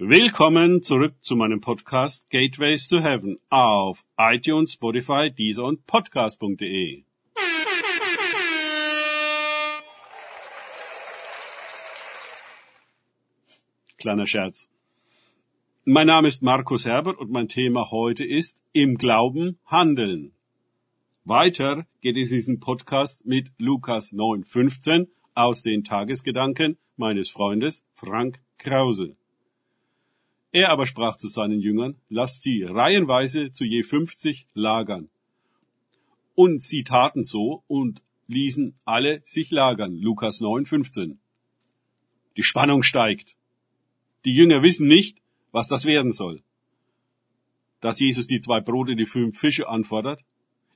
Willkommen zurück zu meinem Podcast Gateways to Heaven auf iTunes, Spotify, Deezer und Podcast.de. Kleiner Scherz. Mein Name ist Markus Herbert und mein Thema heute ist Im Glauben handeln. Weiter geht es in diesem Podcast mit Lukas 9,15 aus den Tagesgedanken meines Freundes Frank Krause. Er aber sprach zu seinen Jüngern, lasst sie reihenweise zu je fünfzig lagern. Und sie taten so und ließen alle sich lagern. Lukas 9, 15. Die Spannung steigt. Die Jünger wissen nicht, was das werden soll. Dass Jesus die zwei Brote, die fünf Fische anfordert,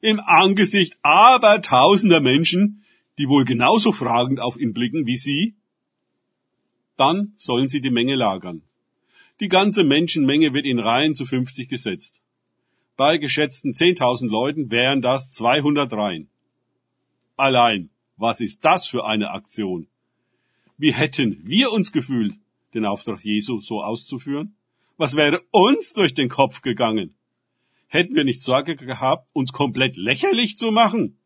im Angesicht aber tausender Menschen, die wohl genauso fragend auf ihn blicken wie sie, dann sollen sie die Menge lagern. Die ganze Menschenmenge wird in Reihen zu 50 gesetzt. Bei geschätzten 10.000 Leuten wären das 200 Reihen. Allein, was ist das für eine Aktion? Wie hätten wir uns gefühlt, den Auftrag Jesu so auszuführen? Was wäre uns durch den Kopf gegangen? Hätten wir nicht Sorge gehabt, uns komplett lächerlich zu machen?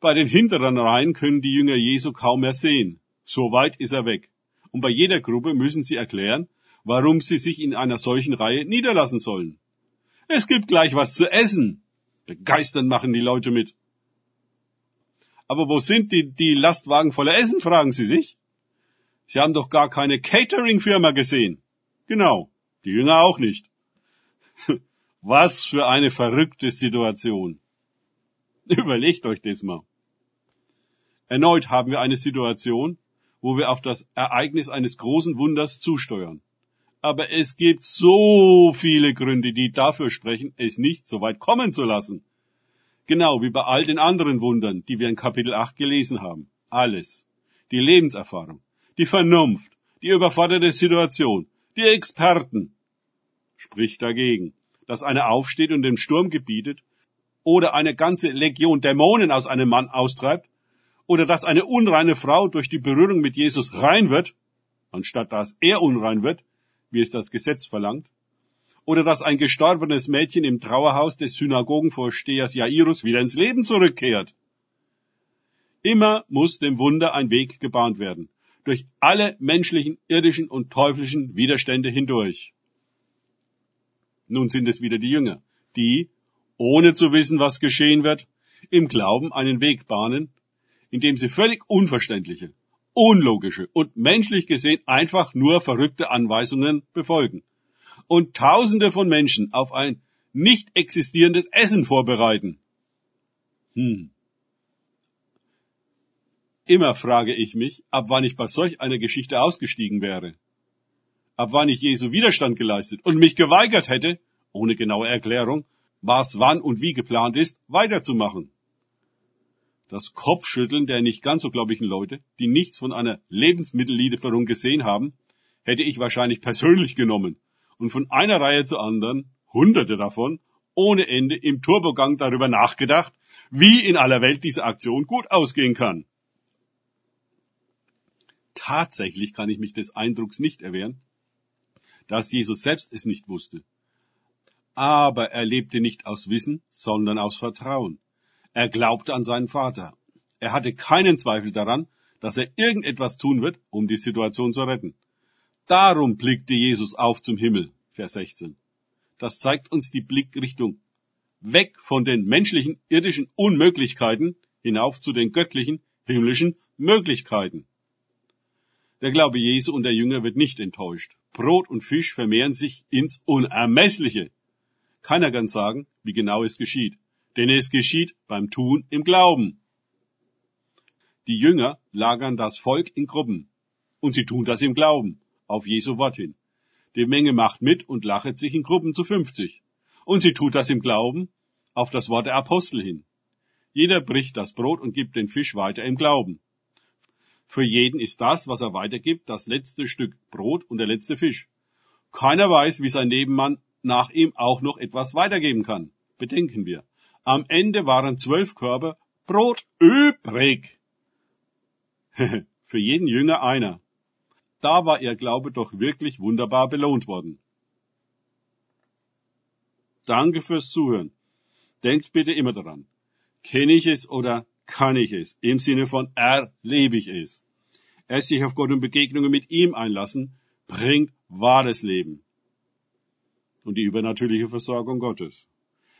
Bei den hinteren Reihen können die Jünger Jesu kaum mehr sehen. So weit ist er weg. Und bei jeder Gruppe müssen sie erklären, warum sie sich in einer solchen Reihe niederlassen sollen. Es gibt gleich was zu essen. Begeistern machen die Leute mit. Aber wo sind die, die Lastwagen voller Essen, fragen sie sich. Sie haben doch gar keine Catering-Firma gesehen. Genau, die Jünger auch nicht. Was für eine verrückte Situation. Überlegt euch das mal. Erneut haben wir eine Situation, wo wir auf das Ereignis eines großen Wunders zusteuern. Aber es gibt so viele Gründe, die dafür sprechen, es nicht so weit kommen zu lassen. Genau wie bei all den anderen Wundern, die wir in Kapitel 8 gelesen haben. Alles. Die Lebenserfahrung, die Vernunft, die überforderte Situation, die Experten. Spricht dagegen, dass einer aufsteht und den Sturm gebietet oder eine ganze Legion Dämonen aus einem Mann austreibt oder dass eine unreine Frau durch die Berührung mit Jesus rein wird, anstatt dass er unrein wird, wie es das Gesetz verlangt, oder dass ein gestorbenes Mädchen im Trauerhaus des Synagogenvorstehers Jairus wieder ins Leben zurückkehrt. Immer muss dem Wunder ein Weg gebahnt werden, durch alle menschlichen, irdischen und teuflischen Widerstände hindurch. Nun sind es wieder die Jünger, die, ohne zu wissen, was geschehen wird, im Glauben einen Weg bahnen, indem sie völlig unverständliche, unlogische und menschlich gesehen einfach nur verrückte Anweisungen befolgen und Tausende von Menschen auf ein nicht existierendes Essen vorbereiten. Hm. Immer frage ich mich, ab wann ich bei solch einer Geschichte ausgestiegen wäre. Ab wann ich Jesu Widerstand geleistet und mich geweigert hätte, ohne genaue Erklärung, was wann und wie geplant ist, weiterzumachen das Kopfschütteln der nicht ganz so gläubigen Leute, die nichts von einer Lebensmittellieferung gesehen haben, hätte ich wahrscheinlich persönlich genommen und von einer Reihe zur anderen, hunderte davon, ohne Ende im Turbogang darüber nachgedacht, wie in aller Welt diese Aktion gut ausgehen kann. Tatsächlich kann ich mich des Eindrucks nicht erwehren, dass Jesus selbst es nicht wusste. Aber er lebte nicht aus Wissen, sondern aus Vertrauen. Er glaubte an seinen Vater. Er hatte keinen Zweifel daran, dass er irgendetwas tun wird, um die Situation zu retten. Darum blickte Jesus auf zum Himmel, Vers 16. Das zeigt uns die Blickrichtung. Weg von den menschlichen, irdischen Unmöglichkeiten hinauf zu den göttlichen, himmlischen Möglichkeiten. Der Glaube Jesu und der Jünger wird nicht enttäuscht. Brot und Fisch vermehren sich ins Unermessliche. Keiner kann sagen, wie genau es geschieht denn es geschieht beim Tun im Glauben. Die Jünger lagern das Volk in Gruppen und sie tun das im Glauben, auf Jesu Wort hin. Die Menge macht mit und lachet sich in Gruppen zu 50. Und sie tut das im Glauben, auf das Wort der Apostel hin. Jeder bricht das Brot und gibt den Fisch weiter im Glauben. Für jeden ist das, was er weitergibt, das letzte Stück Brot und der letzte Fisch. Keiner weiß, wie sein Nebenmann nach ihm auch noch etwas weitergeben kann. Bedenken wir. Am Ende waren zwölf Körbe Brot übrig. Für jeden Jünger einer. da war ihr Glaube doch wirklich wunderbar belohnt worden. Danke fürs Zuhören. Denkt bitte immer daran. Kenne ich es oder kann ich es? Im Sinne von erlebe ich es. Erst sich auf Gott und Begegnungen mit ihm einlassen, bringt wahres Leben. Und die übernatürliche Versorgung Gottes.